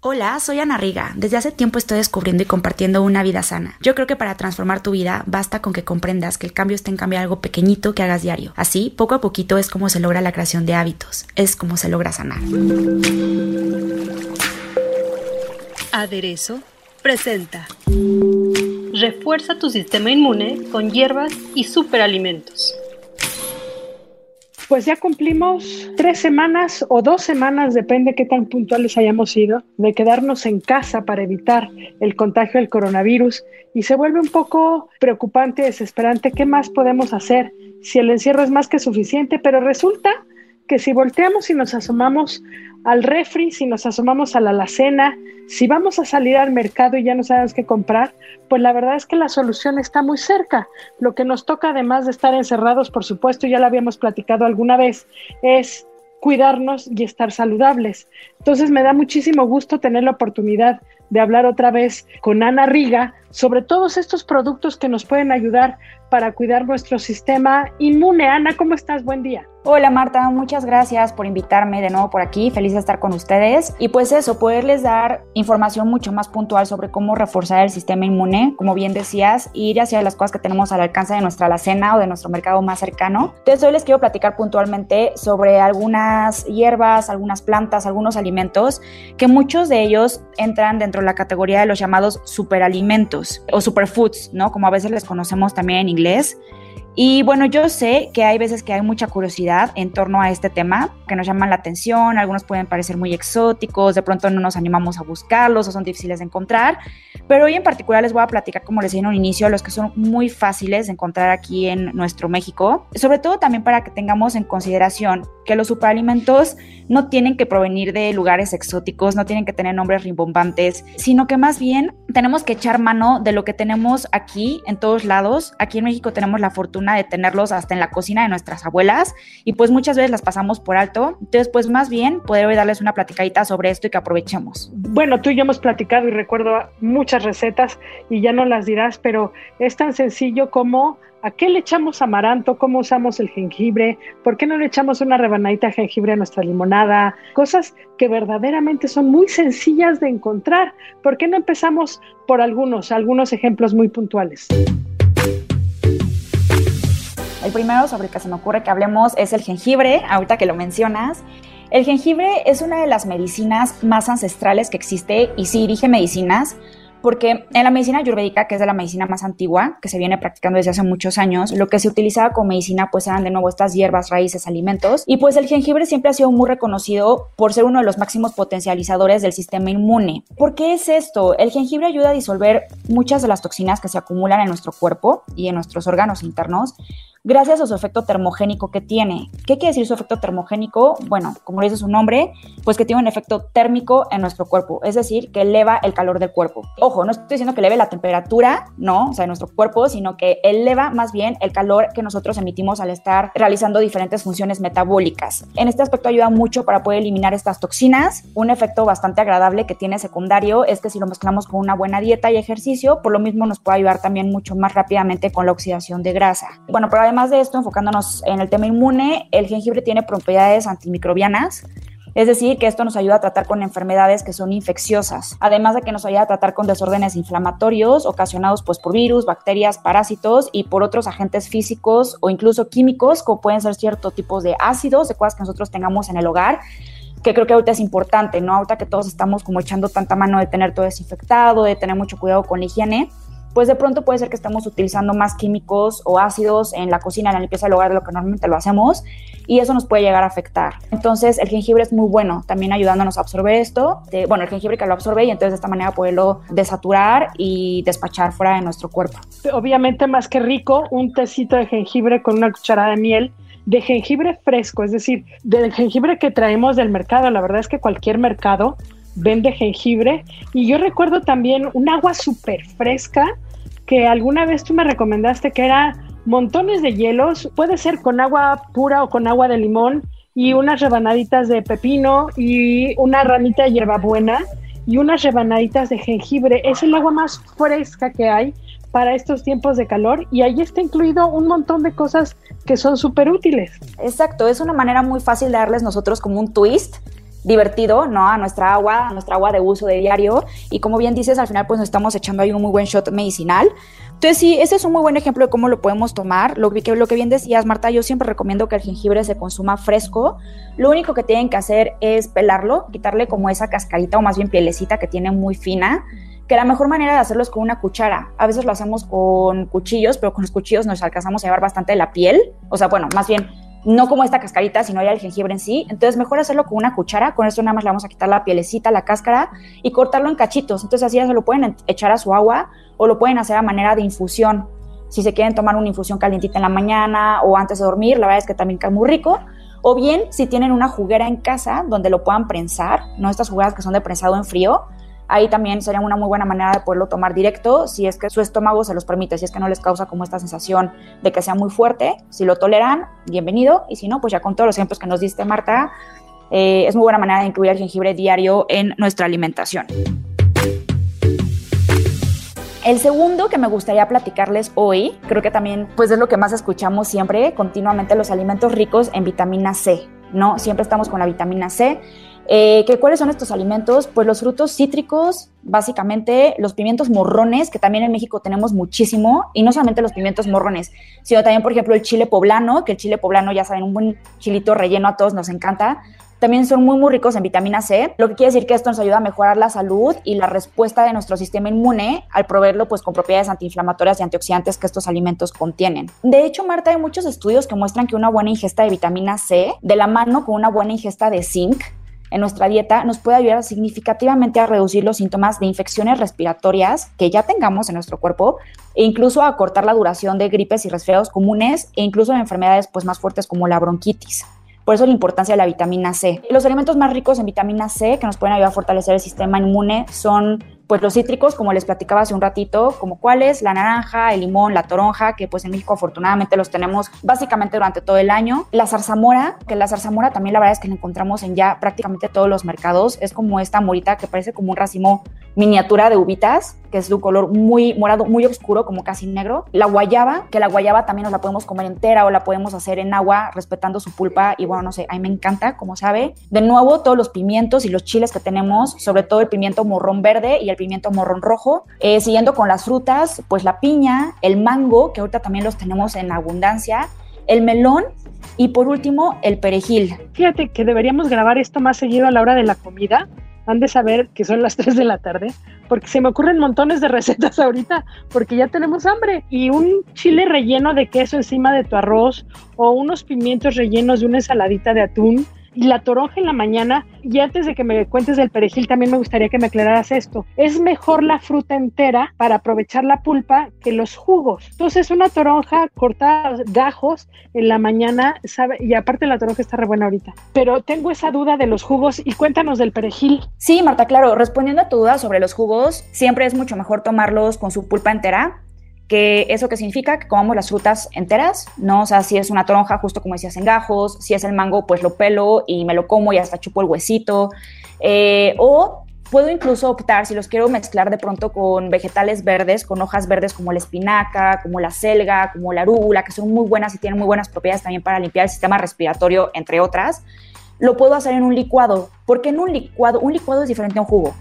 Hola, soy Ana Riga. Desde hace tiempo estoy descubriendo y compartiendo una vida sana. Yo creo que para transformar tu vida basta con que comprendas que el cambio está en cambiar algo pequeñito que hagas diario. Así, poco a poquito es como se logra la creación de hábitos, es como se logra sanar. Aderezo presenta. Refuerza tu sistema inmune con hierbas y superalimentos. Pues ya cumplimos tres semanas o dos semanas, depende qué tan puntuales hayamos sido, de quedarnos en casa para evitar el contagio del coronavirus y se vuelve un poco preocupante desesperante. ¿Qué más podemos hacer si el encierro es más que suficiente? Pero resulta que si volteamos y nos asomamos al refri, si nos asomamos a la alacena, si vamos a salir al mercado y ya no sabemos qué comprar, pues la verdad es que la solución está muy cerca. Lo que nos toca, además de estar encerrados, por supuesto, ya lo habíamos platicado alguna vez, es cuidarnos y estar saludables. Entonces me da muchísimo gusto tener la oportunidad de hablar otra vez con Ana Riga sobre todos estos productos que nos pueden ayudar para cuidar nuestro sistema inmune. Ana, ¿cómo estás? Buen día. Hola Marta, muchas gracias por invitarme de nuevo por aquí, feliz de estar con ustedes y pues eso, poderles dar información mucho más puntual sobre cómo reforzar el sistema inmune, como bien decías, ir hacia las cosas que tenemos al alcance de nuestra alacena o de nuestro mercado más cercano. Entonces hoy les quiero platicar puntualmente sobre algunas hierbas, algunas plantas, algunos alimentos que muchos de ellos entran dentro de la categoría de los llamados superalimentos o superfoods, ¿no? Como a veces les conocemos también en inglés. Y bueno, yo sé que hay veces que hay mucha curiosidad en torno a este tema, que nos llaman la atención, algunos pueden parecer muy exóticos, de pronto no nos animamos a buscarlos o son difíciles de encontrar, pero hoy en particular les voy a platicar, como les dije en un inicio, los que son muy fáciles de encontrar aquí en nuestro México, sobre todo también para que tengamos en consideración que los superalimentos no tienen que provenir de lugares exóticos, no tienen que tener nombres rimbombantes, sino que más bien tenemos que echar mano de lo que tenemos aquí en todos lados. Aquí en México tenemos la fortuna de tenerlos hasta en la cocina de nuestras abuelas y pues muchas veces las pasamos por alto. Entonces, pues más bien poder darles una platicadita sobre esto y que aprovechemos. Bueno, tú y yo hemos platicado y recuerdo muchas recetas y ya no las dirás, pero es tan sencillo como ¿A qué le echamos amaranto? ¿Cómo usamos el jengibre? ¿Por qué no le echamos una rebanadita de jengibre a nuestra limonada? Cosas que verdaderamente son muy sencillas de encontrar. ¿Por qué no empezamos por algunos, algunos ejemplos muy puntuales? El primero sobre el que se me ocurre que hablemos es el jengibre, ahorita que lo mencionas. El jengibre es una de las medicinas más ancestrales que existe, y sí, dije medicinas, porque en la medicina ayurvédica, que es de la medicina más antigua, que se viene practicando desde hace muchos años, lo que se utilizaba como medicina pues eran de nuevo estas hierbas, raíces, alimentos, y pues el jengibre siempre ha sido muy reconocido por ser uno de los máximos potencializadores del sistema inmune. ¿Por qué es esto? El jengibre ayuda a disolver muchas de las toxinas que se acumulan en nuestro cuerpo y en nuestros órganos internos, gracias a su efecto termogénico que tiene. ¿Qué quiere decir su efecto termogénico? Bueno, como dice su nombre, pues que tiene un efecto térmico en nuestro cuerpo, es decir, que eleva el calor del cuerpo. Ojo, no estoy diciendo que eleve la temperatura, no, o sea, de nuestro cuerpo, sino que eleva más bien el calor que nosotros emitimos al estar realizando diferentes funciones metabólicas. En este aspecto ayuda mucho para poder eliminar estas toxinas. Un efecto bastante agradable que tiene secundario es que si lo mezclamos con una buena dieta y ejercicio, por lo mismo nos puede ayudar también mucho más rápidamente con la oxidación de grasa. Bueno, pero además de esto, enfocándonos en el tema inmune, el jengibre tiene propiedades antimicrobianas, es decir, que esto nos ayuda a tratar con enfermedades que son infecciosas, además de que nos ayuda a tratar con desórdenes inflamatorios ocasionados pues, por virus, bacterias, parásitos y por otros agentes físicos o incluso químicos, como pueden ser ciertos tipos de ácidos, de cosas que nosotros tengamos en el hogar que creo que ahorita es importante, ¿no? Ahorita que todos estamos como echando tanta mano de tener todo desinfectado, de tener mucho cuidado con la higiene, pues de pronto puede ser que estemos utilizando más químicos o ácidos en la cocina, en la limpieza del hogar de lo que normalmente lo hacemos y eso nos puede llegar a afectar. Entonces el jengibre es muy bueno, también ayudándonos a absorber esto, de, bueno, el jengibre que lo absorbe y entonces de esta manera poderlo desaturar y despachar fuera de nuestro cuerpo. Obviamente más que rico, un tecito de jengibre con una cucharada de miel de jengibre fresco, es decir, del jengibre que traemos del mercado. La verdad es que cualquier mercado vende jengibre. Y yo recuerdo también un agua súper fresca que alguna vez tú me recomendaste que era montones de hielos, puede ser con agua pura o con agua de limón y unas rebanaditas de pepino y una ramita de hierbabuena y unas rebanaditas de jengibre. Es el agua más fresca que hay para estos tiempos de calor y ahí está incluido un montón de cosas que son súper útiles. Exacto, es una manera muy fácil de darles nosotros como un twist divertido, ¿no? A nuestra agua, a nuestra agua de uso de diario. Y como bien dices, al final pues nos estamos echando ahí un muy buen shot medicinal. Entonces sí, ese es un muy buen ejemplo de cómo lo podemos tomar. Lo que, lo que bien decías, Marta, yo siempre recomiendo que el jengibre se consuma fresco. Lo único que tienen que hacer es pelarlo, quitarle como esa cascarita o más bien pielecita que tiene muy fina que la mejor manera de hacerlo es con una cuchara. A veces lo hacemos con cuchillos, pero con los cuchillos nos alcanzamos a llevar bastante la piel. O sea, bueno, más bien no como esta cascarita, sino ya el jengibre en sí. Entonces, mejor hacerlo con una cuchara. Con esto nada más le vamos a quitar la pielecita, la cáscara y cortarlo en cachitos. Entonces, así ya se lo pueden echar a su agua o lo pueden hacer a manera de infusión. Si se quieren tomar una infusión calientita en la mañana o antes de dormir, la verdad es que también queda muy rico. O bien, si tienen una juguera en casa donde lo puedan prensar, no estas jugueras que son de prensado en frío, ahí también sería una muy buena manera de poderlo tomar directo si es que su estómago se los permite, si es que no les causa como esta sensación de que sea muy fuerte. Si lo toleran, bienvenido. Y si no, pues ya con todos los ejemplos que nos diste, Marta, eh, es muy buena manera de incluir el jengibre diario en nuestra alimentación. El segundo que me gustaría platicarles hoy, creo que también pues es lo que más escuchamos siempre, continuamente los alimentos ricos en vitamina C, ¿no? Siempre estamos con la vitamina C. Eh, ¿Cuáles son estos alimentos? Pues los frutos cítricos, básicamente los pimientos morrones, que también en México tenemos muchísimo, y no solamente los pimientos morrones, sino también, por ejemplo, el chile poblano, que el chile poblano, ya saben, un buen chilito relleno a todos nos encanta. También son muy, muy ricos en vitamina C, lo que quiere decir que esto nos ayuda a mejorar la salud y la respuesta de nuestro sistema inmune al proveerlo pues, con propiedades antiinflamatorias y antioxidantes que estos alimentos contienen. De hecho, Marta, hay muchos estudios que muestran que una buena ingesta de vitamina C, de la mano con una buena ingesta de zinc, en nuestra dieta nos puede ayudar significativamente a reducir los síntomas de infecciones respiratorias que ya tengamos en nuestro cuerpo e incluso a cortar la duración de gripes y resfriados comunes e incluso de enfermedades pues, más fuertes como la bronquitis. Por eso la importancia de la vitamina C. Los alimentos más ricos en vitamina C que nos pueden ayudar a fortalecer el sistema inmune son pues los cítricos, como les platicaba hace un ratito, como cuáles, la naranja, el limón, la toronja, que pues en México afortunadamente los tenemos básicamente durante todo el año. La zarzamora, que la zarzamora también la verdad es que la encontramos en ya prácticamente todos los mercados. Es como esta morita que parece como un racimo miniatura de uvitas, que es de un color muy morado, muy oscuro, como casi negro. La guayaba, que la guayaba también nos la podemos comer entera o la podemos hacer en agua respetando su pulpa. Y bueno, no sé, a mí me encanta, como sabe. De nuevo, todos los pimientos y los chiles que tenemos, sobre todo el pimiento morrón verde y el pimiento morrón rojo. Eh, siguiendo con las frutas, pues la piña, el mango, que ahorita también los tenemos en abundancia, el melón y por último el perejil. Fíjate que deberíamos grabar esto más seguido a la hora de la comida. Han de saber que son las 3 de la tarde, porque se me ocurren montones de recetas ahorita, porque ya tenemos hambre. Y un chile relleno de queso encima de tu arroz, o unos pimientos rellenos de una ensaladita de atún, la toronja en la mañana. Y antes de que me cuentes del perejil, también me gustaría que me aclararas esto. Es mejor la fruta entera para aprovechar la pulpa que los jugos. Entonces, una toronja cortada gajos en la mañana, sabe, y aparte la toronja está re buena ahorita. Pero tengo esa duda de los jugos y cuéntanos del perejil. Sí, Marta, claro, respondiendo a tu duda sobre los jugos, siempre es mucho mejor tomarlos con su pulpa entera que eso que significa que comamos las frutas enteras, ¿no? O sea, si es una toronja, justo como decías, en gajos, si es el mango, pues lo pelo y me lo como y hasta chupo el huesito, eh, o puedo incluso optar, si los quiero mezclar de pronto con vegetales verdes, con hojas verdes como la espinaca, como la selga, como la arúgula, que son muy buenas y tienen muy buenas propiedades también para limpiar el sistema respiratorio, entre otras, lo puedo hacer en un licuado, porque en un licuado, un licuado es diferente a un jugo.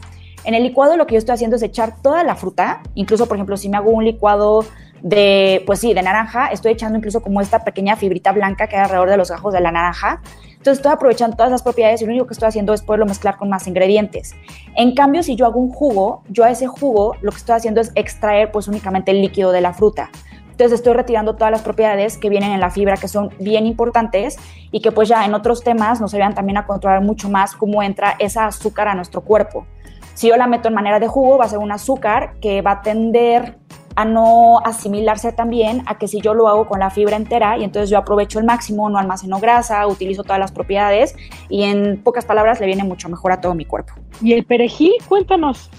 En el licuado lo que yo estoy haciendo es echar toda la fruta, incluso por ejemplo si me hago un licuado de, pues sí, de naranja, estoy echando incluso como esta pequeña fibrita blanca que hay alrededor de los gajos de la naranja. Entonces estoy aprovechando todas las propiedades y lo único que estoy haciendo es poderlo mezclar con más ingredientes. En cambio, si yo hago un jugo, yo a ese jugo lo que estoy haciendo es extraer pues únicamente el líquido de la fruta. Entonces estoy retirando todas las propiedades que vienen en la fibra que son bien importantes y que pues ya en otros temas nos ayudan también a controlar mucho más cómo entra esa azúcar a nuestro cuerpo. Si yo la meto en manera de jugo, va a ser un azúcar que va a tender a no asimilarse también a que si yo lo hago con la fibra entera y entonces yo aprovecho el máximo, no almaceno grasa, utilizo todas las propiedades y en pocas palabras le viene mucho mejor a todo mi cuerpo. ¿Y el perejil? Cuéntanos.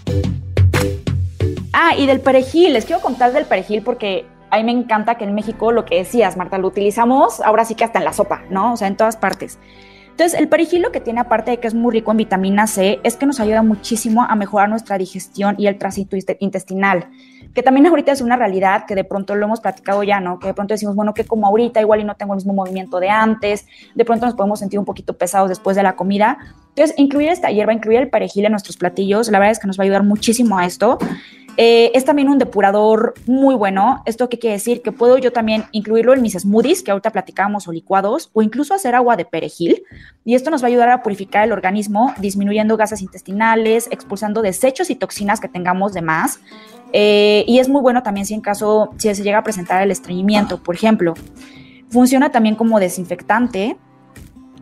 Ah, y del perejil, les quiero contar del perejil porque a mí me encanta que en México lo que decías, Marta, lo utilizamos ahora sí que hasta en la sopa, ¿no? O sea, en todas partes. Entonces, el perejil que tiene, aparte de que es muy rico en vitamina C, es que nos ayuda muchísimo a mejorar nuestra digestión y el tránsito intestinal, que también ahorita es una realidad que de pronto lo hemos platicado ya, ¿no? Que de pronto decimos, bueno, que como ahorita igual y no tengo el mismo movimiento de antes, de pronto nos podemos sentir un poquito pesados después de la comida. Entonces, incluir esta hierba, incluir el perejil en nuestros platillos, la verdad es que nos va a ayudar muchísimo a esto. Eh, es también un depurador muy bueno. ¿Esto qué quiere decir? Que puedo yo también incluirlo en mis smoothies, que ahorita platicábamos, o licuados, o incluso hacer agua de perejil. Y esto nos va a ayudar a purificar el organismo, disminuyendo gases intestinales, expulsando desechos y toxinas que tengamos de más. Eh, y es muy bueno también si en caso, si se llega a presentar el estreñimiento, por ejemplo. Funciona también como desinfectante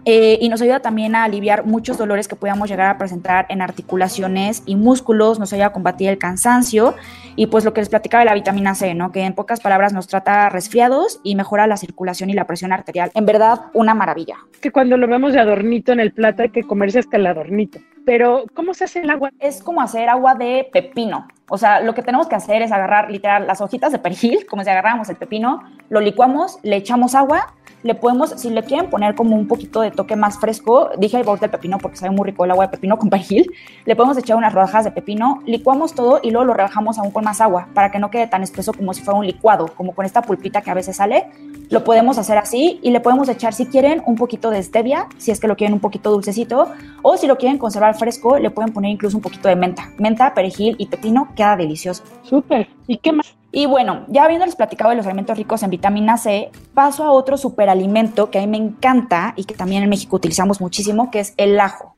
eh, y nos ayuda también a aliviar muchos dolores que podamos llegar a presentar en articulaciones y músculos, nos ayuda a combatir el cansancio y pues lo que les platicaba de la vitamina C, ¿no? Que en pocas palabras nos trata resfriados y mejora la circulación y la presión arterial. En verdad, una maravilla. Que cuando lo vemos de adornito en el plato hay que comerse hasta el adornito. Pero, ¿cómo se hace el agua? Es como hacer agua de pepino. O sea, lo que tenemos que hacer es agarrar literal las hojitas de perejil, como si agarráramos el pepino, lo licuamos, le echamos agua le podemos, si le quieren poner como un poquito de toque más fresco, dije el borde del pepino porque sabe muy rico el agua de pepino con perejil, le podemos echar unas rodajas de pepino, licuamos todo y luego lo rebajamos aún con más agua para que no quede tan espeso como si fuera un licuado, como con esta pulpita que a veces sale. Lo podemos hacer así y le podemos echar, si quieren, un poquito de stevia, si es que lo quieren un poquito dulcecito, o si lo quieren conservar fresco, le pueden poner incluso un poquito de menta. Menta, perejil y pepino queda delicioso. Súper. ¿Y qué más? Y bueno, ya habiéndoles platicado de los alimentos ricos en vitamina C, paso a otro superalimento que a mí me encanta y que también en México utilizamos muchísimo, que es el ajo.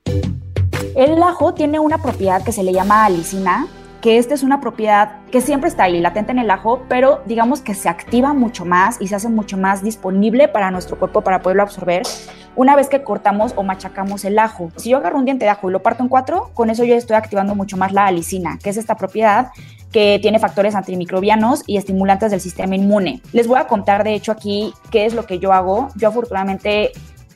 El ajo tiene una propiedad que se le llama alicina, que esta es una propiedad que siempre está ahí, latente en el ajo, pero digamos que se activa mucho más y se hace mucho más disponible para nuestro cuerpo para poderlo absorber una vez que cortamos o machacamos el ajo. Si yo agarro un diente de ajo y lo parto en cuatro, con eso yo estoy activando mucho más la alicina, que es esta propiedad que tiene factores antimicrobianos y estimulantes del sistema inmune. Les voy a contar, de hecho, aquí qué es lo que yo hago. Yo afortunadamente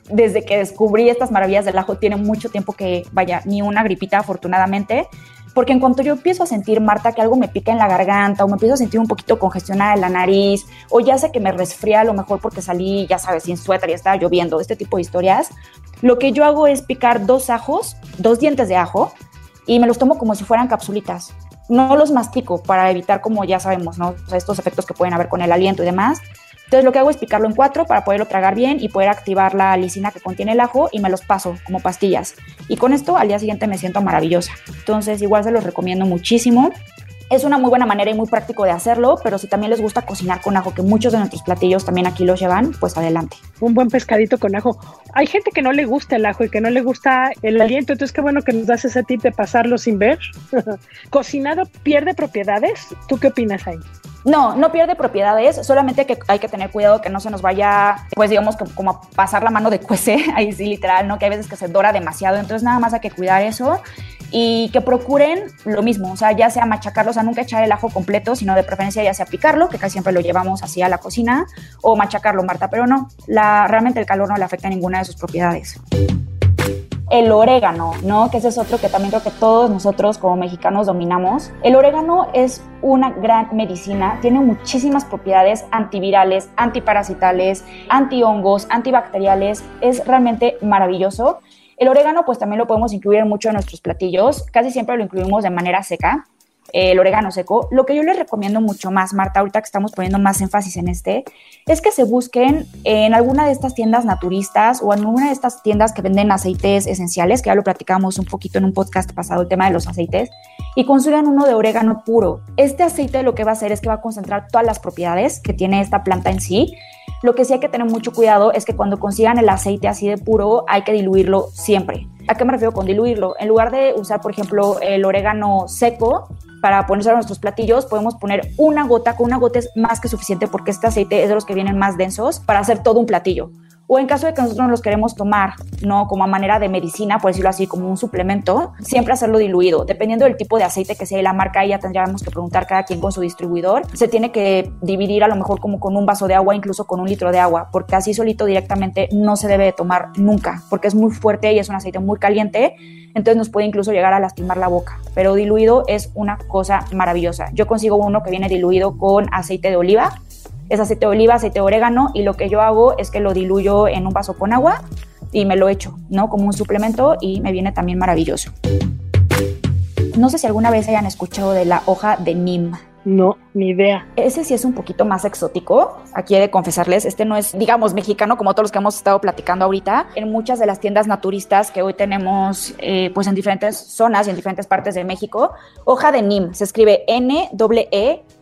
desde que descubrí estas maravillas del ajo, tiene mucho tiempo que, vaya, ni una gripita afortunadamente, porque en cuanto yo empiezo a sentir, Marta, que algo me pica en la garganta o me empiezo a sentir un poquito congestionada en la nariz o ya sé que me resfría a lo mejor porque salí, ya sabes, sin suéter y estaba lloviendo, este tipo de historias, lo que yo hago es picar dos ajos, dos dientes de ajo y me los tomo como si fueran capsulitas no los mastico para evitar, como ya sabemos, ¿no? estos efectos que pueden haber con el aliento y demás. Entonces lo que hago es picarlo en cuatro para poderlo tragar bien y poder activar la lisina que contiene el ajo y me los paso como pastillas. Y con esto al día siguiente me siento maravillosa. Entonces igual se los recomiendo muchísimo. Es una muy buena manera y muy práctico de hacerlo, pero si también les gusta cocinar con ajo, que muchos de nuestros platillos también aquí los llevan, pues adelante. Un buen pescadito con ajo. Hay gente que no le gusta el ajo y que no le gusta el aliento, entonces qué bueno que nos das ese tip de pasarlo sin ver. ¿Cocinado pierde propiedades? ¿Tú qué opinas ahí? No, no pierde propiedades, solamente que hay que tener cuidado que no se nos vaya, pues digamos, como a pasar la mano de cuece, ahí sí literal, ¿no? Que hay veces que se dora demasiado, entonces nada más hay que cuidar eso y que procuren lo mismo, o sea, ya sea machacarlo, o sea, nunca echar el ajo completo, sino de preferencia ya sea picarlo, que casi siempre lo llevamos así a la cocina, o machacarlo, Marta, pero no, la, realmente el calor no le afecta a ninguna de sus propiedades el orégano, ¿no? Que ese es otro que también creo que todos nosotros como mexicanos dominamos. El orégano es una gran medicina, tiene muchísimas propiedades antivirales, antiparasitales, antihongos, antibacteriales, es realmente maravilloso. El orégano pues también lo podemos incluir mucho en nuestros platillos, casi siempre lo incluimos de manera seca, el orégano seco. Lo que yo les recomiendo mucho más, Marta, ahorita que estamos poniendo más énfasis en este, es que se busquen en alguna de estas tiendas naturistas o en alguna de estas tiendas que venden aceites esenciales, que ya lo platicamos un poquito en un podcast pasado, el tema de los aceites, y consigan uno de orégano puro. Este aceite lo que va a hacer es que va a concentrar todas las propiedades que tiene esta planta en sí lo que sí hay que tener mucho cuidado es que cuando consigan el aceite así de puro, hay que diluirlo siempre. ¿A qué me refiero con diluirlo? En lugar de usar, por ejemplo, el orégano seco para ponerse a nuestros platillos, podemos poner una gota, con una gota es más que suficiente porque este aceite es de los que vienen más densos para hacer todo un platillo. O en caso de que nosotros los queremos tomar, no como a manera de medicina, por decirlo así, como un suplemento, siempre hacerlo diluido. Dependiendo del tipo de aceite que sea y la marca, ya tendríamos que preguntar cada quien con su distribuidor. Se tiene que dividir a lo mejor como con un vaso de agua, incluso con un litro de agua, porque así solito directamente no se debe de tomar nunca, porque es muy fuerte y es un aceite muy caliente entonces nos puede incluso llegar a lastimar la boca. Pero diluido es una cosa maravillosa. Yo consigo uno que viene diluido con aceite de oliva, es aceite de oliva, aceite de orégano y lo que yo hago es que lo diluyo en un vaso con agua y me lo echo, ¿no? Como un suplemento y me viene también maravilloso. No sé si alguna vez hayan escuchado de la hoja de Nim. No, ni idea. Ese sí es un poquito más exótico. Aquí he de confesarles, este no es, digamos, mexicano como todos los que hemos estado platicando ahorita. En muchas de las tiendas naturistas que hoy tenemos, eh, pues en diferentes zonas y en diferentes partes de México, hoja de NIM, se escribe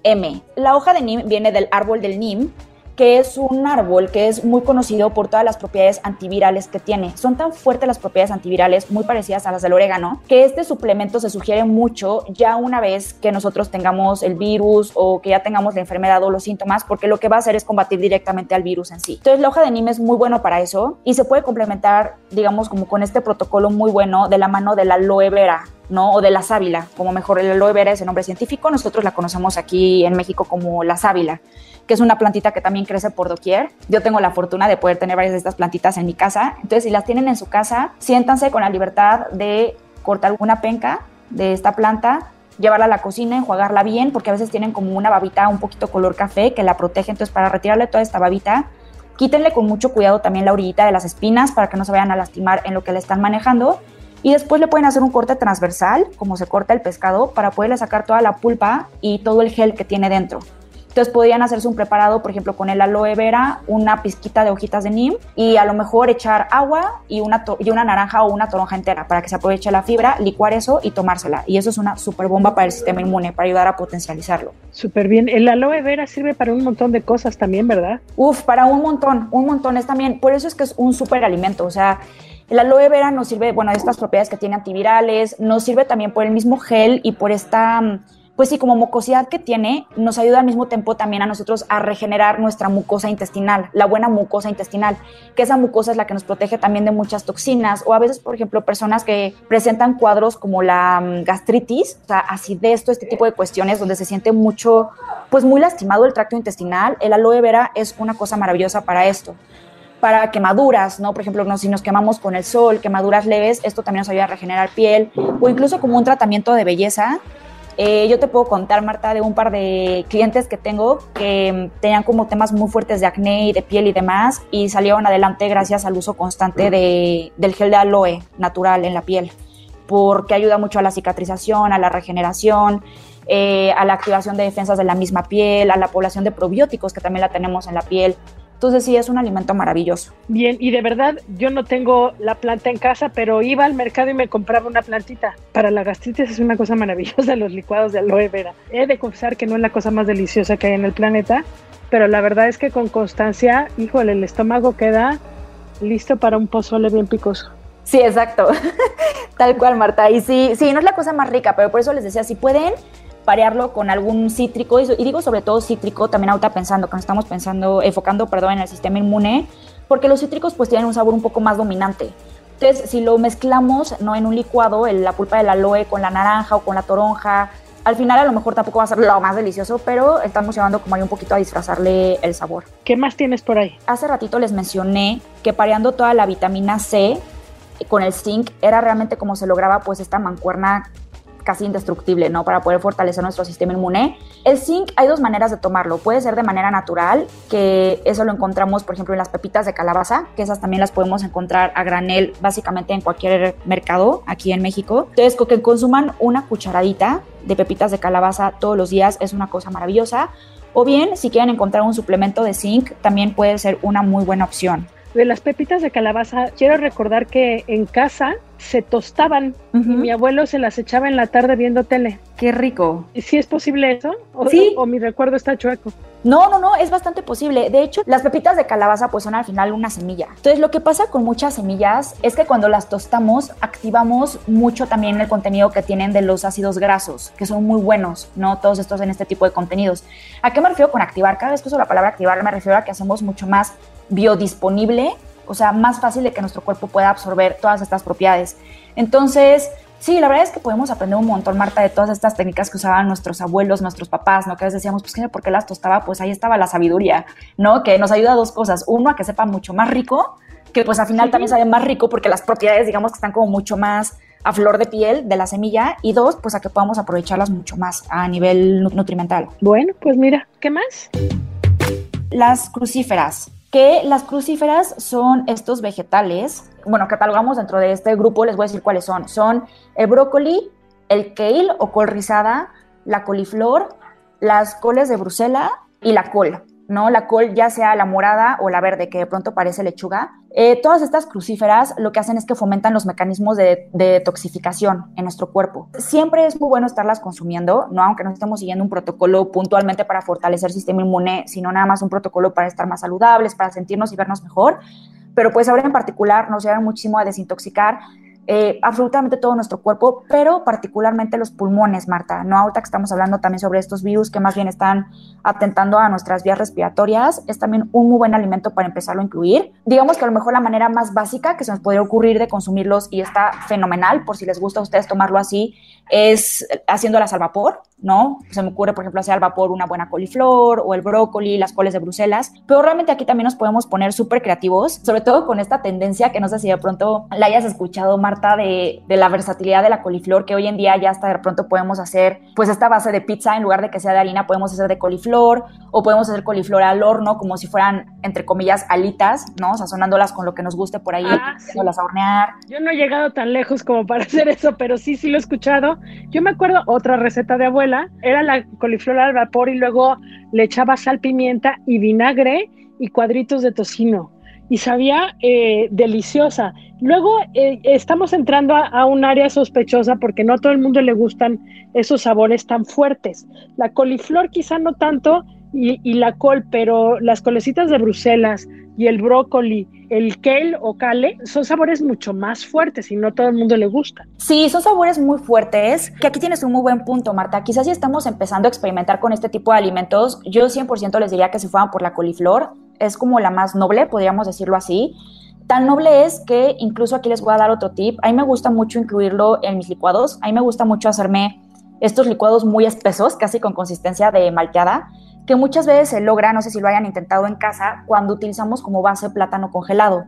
N-E-M. La hoja de NIM viene del árbol del NIM, que es un árbol que es muy conocido por todas las propiedades antivirales que tiene. Son tan fuertes las propiedades antivirales, muy parecidas a las del orégano, que este suplemento se sugiere mucho ya una vez que nosotros tengamos el virus o que ya tengamos la enfermedad o los síntomas, porque lo que va a hacer es combatir directamente al virus en sí. Entonces la hoja de Nime es muy bueno para eso y se puede complementar, digamos, como con este protocolo muy bueno de la mano de la aloe vera. ¿no? O de la sábila, como mejor el aloe vera es el nombre científico, nosotros la conocemos aquí en México como la sábila que es una plantita que también crece por doquier. Yo tengo la fortuna de poder tener varias de estas plantitas en mi casa. Entonces, si las tienen en su casa, siéntanse con la libertad de cortar una penca de esta planta, llevarla a la cocina, enjuagarla bien, porque a veces tienen como una babita un poquito color café que la protege. Entonces, para retirarle toda esta babita, quítenle con mucho cuidado también la orillita de las espinas para que no se vayan a lastimar en lo que le están manejando. Y después le pueden hacer un corte transversal, como se corta el pescado, para poderle sacar toda la pulpa y todo el gel que tiene dentro. Entonces podrían hacerse un preparado, por ejemplo, con el aloe vera, una pizquita de hojitas de neem y a lo mejor echar agua y una, y una naranja o una toronja entera para que se aproveche la fibra, licuar eso y tomársela. Y eso es una super bomba para el sistema inmune, para ayudar a potencializarlo. Súper bien. El aloe vera sirve para un montón de cosas también, ¿verdad? Uf, para un montón, un montón es también. Por eso es que es un súper alimento. O sea, el aloe vera nos sirve, bueno, de estas propiedades que tiene antivirales, nos sirve también por el mismo gel y por esta mm, pues sí, como mucosidad que tiene, nos ayuda al mismo tiempo también a nosotros a regenerar nuestra mucosa intestinal, la buena mucosa intestinal, que esa mucosa es la que nos protege también de muchas toxinas o a veces, por ejemplo, personas que presentan cuadros como la mm, gastritis, o sea, acidez, todo este tipo de cuestiones donde se siente mucho, pues muy lastimado el tracto intestinal, el aloe vera es una cosa maravillosa para esto para quemaduras, ¿no? Por ejemplo, si nos quemamos con el sol, quemaduras leves, esto también nos ayuda a regenerar piel, o incluso como un tratamiento de belleza, eh, yo te puedo contar, Marta, de un par de clientes que tengo que tenían como temas muy fuertes de acné y de piel y demás y salieron adelante gracias al uso constante de, del gel de aloe natural en la piel, porque ayuda mucho a la cicatrización, a la regeneración, eh, a la activación de defensas de la misma piel, a la población de probióticos que también la tenemos en la piel. Entonces sí, es un alimento maravilloso. Bien, y de verdad yo no tengo la planta en casa, pero iba al mercado y me compraba una plantita. Para la gastritis es una cosa maravillosa los licuados de aloe vera. He de confesar que no es la cosa más deliciosa que hay en el planeta, pero la verdad es que con constancia, híjole, el estómago queda listo para un pozole bien picoso. Sí, exacto. Tal cual, Marta. Y sí, sí, no es la cosa más rica, pero por eso les decía, si pueden, parearlo con algún cítrico, y, digo sobre todo cítrico, también ahorita pensando, que nos estamos pensando, enfocando, perdón, en el sistema inmune, porque los cítricos pues tienen un sabor un poco más dominante. Entonces, si lo mezclamos no en un licuado, la pulpa del aloe con la naranja o con la toronja, al final a lo mejor tampoco va a ser lo más delicioso, pero estamos llevando como ahí un poquito a disfrazarle el sabor. ¿Qué más tienes por ahí? Hace ratito les mencioné que pareando toda la vitamina C con el zinc era realmente como se lograba pues esta mancuerna casi indestructible, ¿no? Para poder fortalecer nuestro sistema inmune. El zinc hay dos maneras de tomarlo. Puede ser de manera natural, que eso lo encontramos, por ejemplo, en las pepitas de calabaza, que esas también las podemos encontrar a granel básicamente en cualquier mercado aquí en México. Entonces, con que consuman una cucharadita de pepitas de calabaza todos los días es una cosa maravillosa. O bien, si quieren encontrar un suplemento de zinc, también puede ser una muy buena opción. De las pepitas de calabaza, quiero recordar que en casa se tostaban y mi abuelo se las echaba en la tarde viendo tele. Qué rico. ¿Y si es posible eso? ¿O, sí. o, mi recuerdo está chueco? No, no, no, es bastante posible. De hecho, las pepitas de calabaza pues son al final una semilla. Entonces, lo que pasa con muchas semillas es que cuando las tostamos activamos mucho también el contenido que tienen de los ácidos grasos, que son muy buenos, ¿no? Todos estos en este tipo de contenidos. ¿A qué me refiero con activar? Cada vez que uso la palabra activar me refiero a que hacemos mucho más biodisponible o sea, más fácil de que nuestro cuerpo pueda absorber todas estas propiedades. Entonces, Sí, la verdad es que podemos aprender un montón, Marta, de todas estas técnicas que usaban nuestros abuelos, nuestros papás, ¿no? Que a veces decíamos, pues, ¿por qué las tostaba? Pues ahí estaba la sabiduría, ¿no? Que nos ayuda a dos cosas. Uno, a que sepa mucho más rico, que pues al final también sabe más rico porque las propiedades, digamos, que están como mucho más a flor de piel de la semilla. Y dos, pues a que podamos aprovecharlas mucho más a nivel nutrimental. Bueno, pues mira, ¿qué más? Las crucíferas que las crucíferas son estos vegetales, bueno, catalogamos dentro de este grupo, les voy a decir cuáles son. Son el brócoli, el kale o col rizada, la coliflor, las coles de Bruselas y la col. ¿no? La col, ya sea la morada o la verde, que de pronto parece lechuga. Eh, todas estas crucíferas lo que hacen es que fomentan los mecanismos de, detoxificación en nuestro cuerpo. Siempre es muy bueno estarlas consumiendo, ¿no? Aunque no estemos siguiendo un protocolo puntualmente para fortalecer el sistema inmune, sino nada más un protocolo para estar más saludables, para sentirnos y vernos mejor. Pero pues ahora en particular nos ayudan muchísimo a desintoxicar eh, absolutamente todo nuestro cuerpo, pero particularmente los pulmones, Marta. No ahorita que estamos hablando también sobre estos virus que más bien están atentando a nuestras vías respiratorias, es también un muy buen alimento para empezarlo a incluir. Digamos que a lo mejor la manera más básica que se nos podría ocurrir de consumirlos y está fenomenal, por si les gusta a ustedes tomarlo así, es haciéndolas al vapor, ¿no? Se me ocurre, por ejemplo, hacer al vapor una buena coliflor o el brócoli, las coles de Bruselas, pero realmente aquí también nos podemos poner súper creativos, sobre todo con esta tendencia que no sé si de pronto la hayas escuchado, Marta, de, de, la versatilidad de la coliflor, que hoy en día ya hasta de pronto podemos hacer, pues esta base de pizza, en lugar de que sea de harina, podemos hacer de coliflor o podemos hacer coliflor al horno como si fueran, entre comillas, alitas, ¿no? Sazonándolas con lo que nos guste por ahí, ah, las a hornear. Yo no he llegado tan lejos como para hacer eso, pero sí, sí lo he escuchado. Yo me acuerdo otra receta de abuela, era la coliflor al vapor y luego le echaba sal, pimienta y vinagre y cuadritos de tocino. Y sabía eh, deliciosa. Luego eh, estamos entrando a, un área sospechosa porque no a todo el mundo le gustan esos sabores tan fuertes. La coliflor quizá no tanto y, y la col, pero las colecitas de Bruselas, y el brócoli, el kale o kale, son sabores mucho más fuertes y no todo el mundo le gusta. Sí, son sabores muy fuertes, que aquí tienes un muy buen punto, Marta. Quizás si estamos empezando a experimentar con este tipo de alimentos, yo 100% les diría que se fueran por la coliflor, es como la más noble, podríamos decirlo así. Tan noble es que incluso aquí les voy a dar otro tip. A mí me gusta mucho incluirlo en mis licuados. A mí me gusta mucho hacerme estos licuados muy espesos, casi con consistencia de malteada que muchas veces se logra, no sé si lo hayan intentado en casa, cuando utilizamos como base plátano congelado.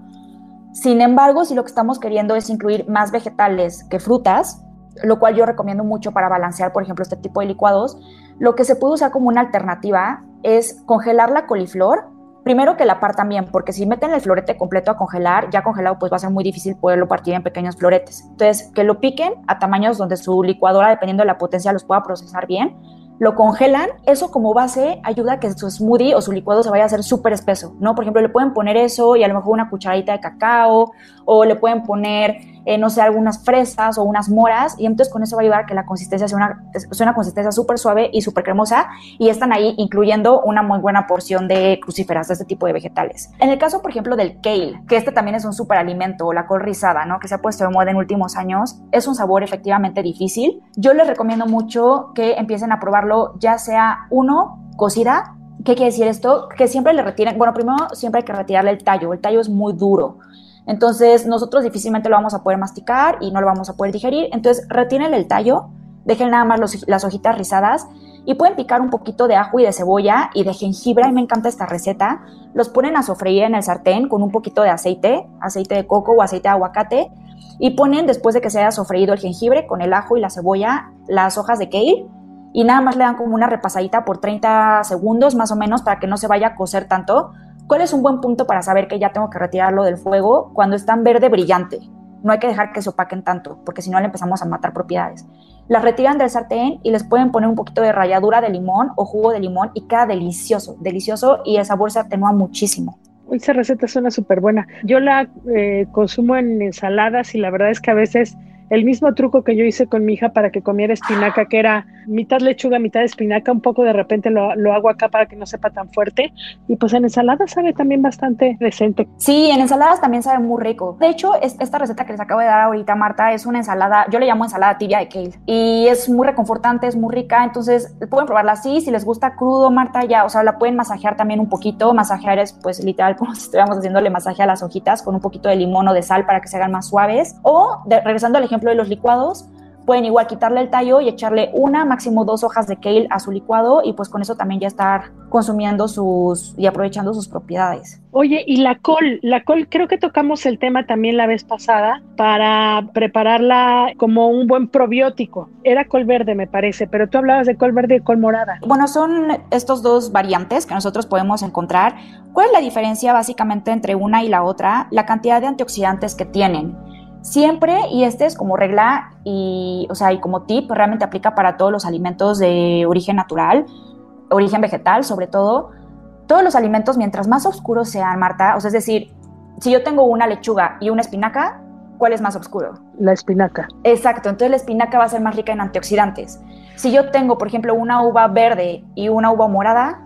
Sin embargo, si lo que estamos queriendo es incluir más vegetales que frutas, lo cual yo recomiendo mucho para balancear, por ejemplo, este tipo de licuados, lo que se puede usar como una alternativa es congelar la coliflor. Primero que la partan bien, porque si meten el florete completo a congelar, ya congelado, pues va a ser muy difícil poderlo partir en pequeños floretes. Entonces, que lo piquen a tamaños donde su licuadora, dependiendo de la potencia, los pueda procesar bien lo congelan, eso como base ayuda a que su smoothie o su licuado se vaya a hacer súper espeso, ¿no? Por ejemplo, le pueden poner eso y a lo mejor una cucharadita de cacao o le pueden poner eh, no sé, algunas fresas o unas moras, y entonces con eso va a ayudar a que la consistencia sea una, sea una consistencia súper suave y súper cremosa, y están ahí incluyendo una muy buena porción de crucíferas, de este tipo de vegetales. En el caso, por ejemplo, del kale, que este también es un súper alimento, o la col rizada, ¿no? Que se ha puesto de moda en últimos años, es un sabor efectivamente difícil. Yo les recomiendo mucho que empiecen a probarlo, ya sea uno, cocida, ¿Qué quiere decir esto? Que siempre le retiren, bueno, primero siempre hay que retirarle el tallo, el tallo es muy duro. Entonces, nosotros difícilmente lo vamos a poder masticar y no lo vamos a poder digerir. Entonces, retienen el tallo, dejen nada más las hojitas rizadas y pueden picar un poquito de ajo y de cebolla y de jengibre. A mí me encanta esta receta. Los ponen a sofreír en el sartén con un poquito de aceite, aceite de coco o aceite de aguacate. Y ponen, después de que se haya sofreído el jengibre con el ajo y la cebolla, las hojas de kale. Y nada más le dan como una repasadita por 30 segundos más o menos para que no se vaya a cocer tanto ¿Cuál es un buen punto para saber que ya tengo que retirarlo del fuego? Cuando está verde brillante. No hay que dejar que se opaquen tanto, porque si no le empezamos a matar propiedades. Las retiran del sartén y les pueden poner un poquito de ralladura de limón o jugo de limón y queda delicioso, delicioso y el sabor se atenúa muchísimo. Esa receta suena súper buena. Yo la eh, consumo en ensaladas y la verdad es que a veces el mismo truco que yo hice con mi hija para que comiera espinaca, que era mitad lechuga, mitad espinaca, un poco de repente lo, lo hago acá para que no sepa tan fuerte. Y pues en ensalada sabe también bastante decente. Sí, en ensaladas también sabe muy rico. De hecho, esta receta que les acabo de dar ahorita, Marta, es una ensalada, yo le llamo ensalada tibia de kale. Y es muy reconfortante, es muy rica, entonces pueden probarla así. Si les gusta crudo, Marta, ya, o sea, la pueden masajear también un poquito. Masajear es pues literal como si estuviéramos haciéndole masaje a las hojitas con un poquito de limón o de sal para que se hagan más suaves. O, regresando al ejemplo de los licuados, pueden igual quitarle el tallo y echarle una, máximo dos hojas de kale a su licuado y pues con eso también ya estar consumiendo sus y aprovechando sus propiedades. Oye, y la col, la col creo que tocamos el tema también la vez pasada para prepararla como un buen probiótico. Era col verde, me parece, pero tú hablabas de col verde y col morada. Bueno, son estos dos variantes que nosotros podemos encontrar. ¿Cuál es la diferencia básicamente entre una y la otra? La cantidad de antioxidantes que tienen. Siempre, y este es como regla y, o sea, y como tip, realmente aplica para todos los alimentos de origen natural, origen vegetal sobre todo. Todos los alimentos, mientras más oscuros sean, Marta, o sea, es decir, si yo tengo una lechuga y una espinaca, ¿cuál es más oscuro? La espinaca. Exacto, entonces la espinaca va a ser más rica en antioxidantes. Si yo tengo, por ejemplo, una uva verde y una uva morada,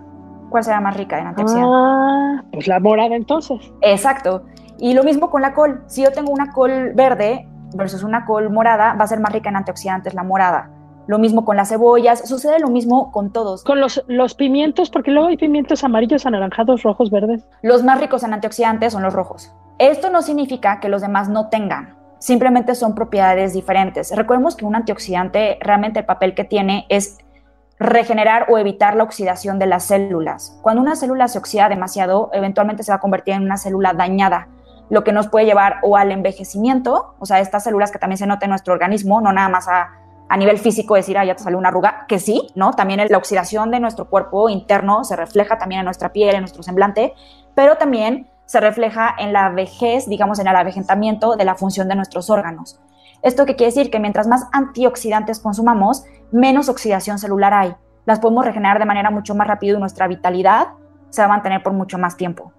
¿cuál será más rica en antioxidantes? Ah, pues la morada entonces. Exacto. Y lo mismo con la col. Si yo tengo una col verde versus una col morada, va a ser más rica en antioxidantes la morada. Lo mismo con las cebollas, sucede lo mismo con todos. Con los, los pimientos, porque luego hay pimientos amarillos, anaranjados, rojos, verdes. Los más ricos en antioxidantes son los rojos. Esto no significa que los demás no tengan, simplemente son propiedades diferentes. Recordemos que un antioxidante realmente el papel que tiene es regenerar o evitar la oxidación de las células. Cuando una célula se oxida demasiado, eventualmente se va a convertir en una célula dañada lo que nos puede llevar o al envejecimiento, o sea, estas células que también se notan en nuestro organismo, no nada más a, a nivel físico decir, ah, ya te salió una arruga, que sí, ¿no? También la oxidación de nuestro cuerpo interno se refleja también en nuestra piel, en nuestro semblante, pero también se refleja en la vejez, digamos, en el avejentamiento de la función de nuestros órganos. ¿Esto qué quiere decir? Que mientras más antioxidantes consumamos, menos oxidación celular hay. Las podemos regenerar de manera mucho más rápida y nuestra vitalidad se va a mantener por mucho más tiempo.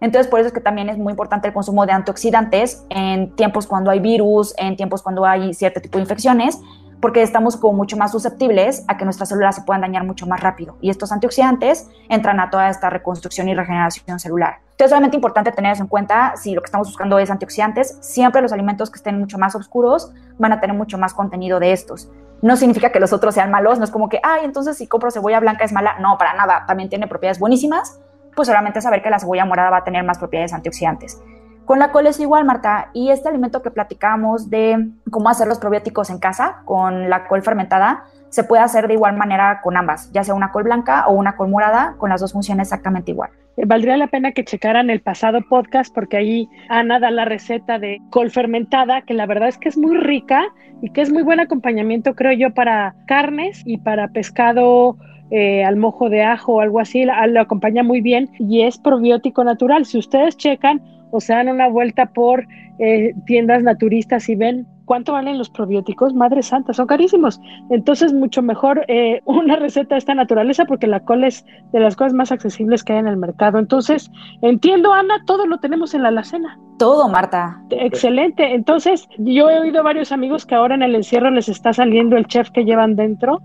Entonces, por eso es que también es muy importante el consumo de antioxidantes en tiempos cuando hay virus, en tiempos cuando hay cierto tipo de infecciones, porque estamos como mucho más susceptibles a que nuestras células se puedan dañar mucho más rápido. Y estos antioxidantes entran a toda esta reconstrucción y regeneración celular. Entonces, es realmente importante tener eso en cuenta. Si lo que estamos buscando es antioxidantes, siempre los alimentos que estén mucho más oscuros van a tener mucho más contenido de estos. No significa que los otros sean malos, no es como que, ay, entonces si compro cebolla blanca es mala. No, para nada. También tiene propiedades buenísimas pues solamente saber que la cebolla morada va a tener más propiedades antioxidantes. Con la col es igual, Marta, y este alimento que platicamos de cómo hacer los probióticos en casa con la col fermentada, se puede hacer de igual manera con ambas, ya sea una col blanca o una col morada, con las dos funciones exactamente igual. Valdría la pena que checaran el pasado podcast porque ahí Ana da la receta de col fermentada, que la verdad es que es muy rica y que es muy buen acompañamiento, creo yo, para carnes y para pescado eh, al mojo de ajo o algo así, lo acompaña muy bien y es probiótico natural. Si ustedes checan o se dan una vuelta por eh, tiendas naturistas y ven cuánto valen los probióticos, madre santa, son carísimos. Entonces, mucho mejor eh, una receta de esta naturaleza porque la col es de las cosas más accesibles que hay en el mercado. Entonces, entiendo, Ana, todo lo tenemos en la alacena. Todo, Marta. Excelente. Entonces, yo he oído varios amigos que ahora en el encierro les está saliendo el chef que llevan dentro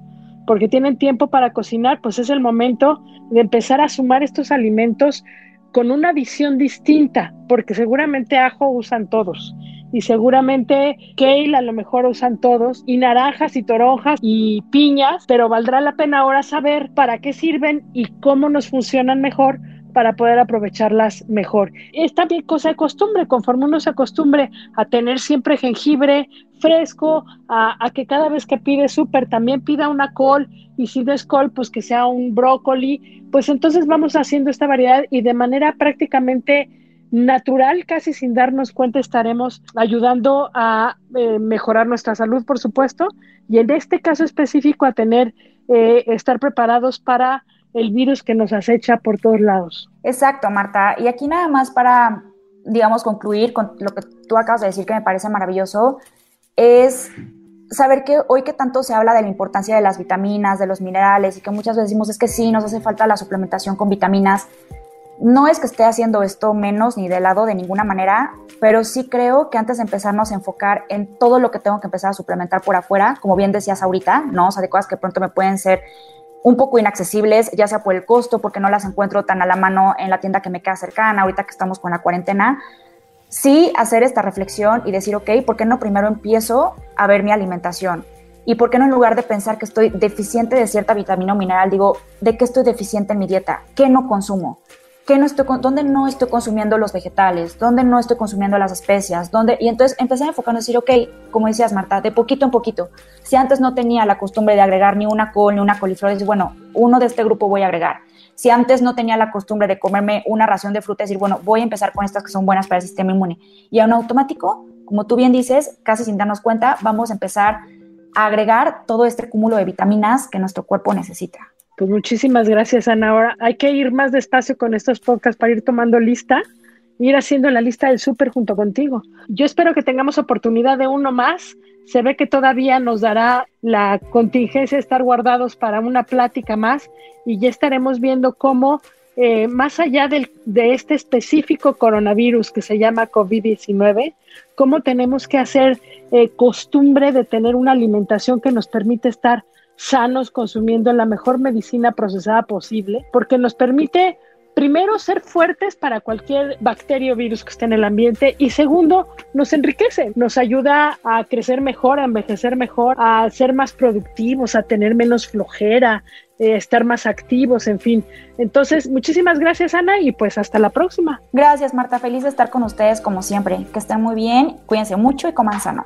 porque tienen tiempo para cocinar, pues es el momento de empezar a sumar estos alimentos con una visión distinta, porque seguramente ajo usan todos y seguramente kale a lo mejor usan todos y naranjas y toronjas y piñas, pero valdrá la pena ahora saber para qué sirven y cómo nos funcionan mejor para poder aprovecharlas mejor. Es también cosa de costumbre, conforme uno se acostumbre a tener siempre jengibre fresco, a, que cada vez que pide súper también pida una col y si no es col, pues que sea un brócoli, pues entonces vamos haciendo esta variedad y de manera prácticamente natural, casi sin darnos cuenta, estaremos ayudando a eh, mejorar nuestra salud, por supuesto, y en este caso específico a tener, eh, estar preparados para el virus que nos acecha por todos lados. Exacto, Marta. Y aquí nada más para, digamos, concluir con lo que tú acabas de decir que me parece maravilloso, es saber que hoy que tanto se habla de la importancia de las vitaminas, de los minerales y que muchas veces decimos es que sí, nos hace falta la suplementación con vitaminas. No es que esté haciendo esto menos ni de lado de ninguna manera, pero sí creo que antes de empezarnos a enfocar en todo lo que tengo que empezar a suplementar por afuera, como bien decías ahorita, ¿no? O sea, de cosas que pronto me pueden ser un poco inaccesibles, ya sea por el costo, porque no las encuentro tan a la mano en la tienda que me queda cercana, ahorita que estamos con la cuarentena, sí hacer esta reflexión y decir, ok, ¿por qué no primero empiezo a ver mi alimentación? ¿Y por qué no en lugar de pensar que estoy deficiente de cierta vitamina o mineral, digo, ¿de qué estoy deficiente en mi dieta? ¿Qué no consumo? ¿Qué no estoy, ¿Dónde no estoy consumiendo los vegetales? ¿Dónde no estoy consumiendo las especias? ¿Dónde? Y entonces empecé a enfocarme a decir, ok, como decías Marta, de poquito en poquito. Si antes no tenía la costumbre de agregar ni una col ni una coliflor, decir, bueno, uno de este grupo voy a agregar. Si antes no tenía la costumbre de comerme una ración de fruta, decir, bueno, voy a empezar con estas que son buenas para el sistema inmune. Y a un automático, como tú bien dices, casi sin darnos cuenta, vamos a empezar agregar todo este cúmulo de vitaminas que nuestro cuerpo necesita. Pues muchísimas gracias, Ana. Ahora hay que ir más despacio con estos podcasts para ir tomando lista, ir haciendo la lista del súper junto contigo. Yo espero que tengamos oportunidad de uno más. Se ve que todavía nos dará la contingencia de estar guardados para una plática más y ya estaremos viendo cómo, eh, más allá de este específico coronavirus que se llama COVID-19, cómo tenemos que hacer eh, costumbre de tener una alimentación que nos permite estar sanos, consumiendo la mejor medicina procesada posible, porque nos permite primero ser fuertes para cualquier bacteria o virus que esté en el ambiente y segundo nos enriquece, nos ayuda a crecer mejor, a envejecer mejor, a ser más productivos, a tener menos flojera, eh, estar más activos, en fin. Entonces, muchísimas gracias Ana y pues hasta la próxima. Gracias Marta, feliz de estar con ustedes como siempre. Que estén muy bien, cuídense mucho y coman sano.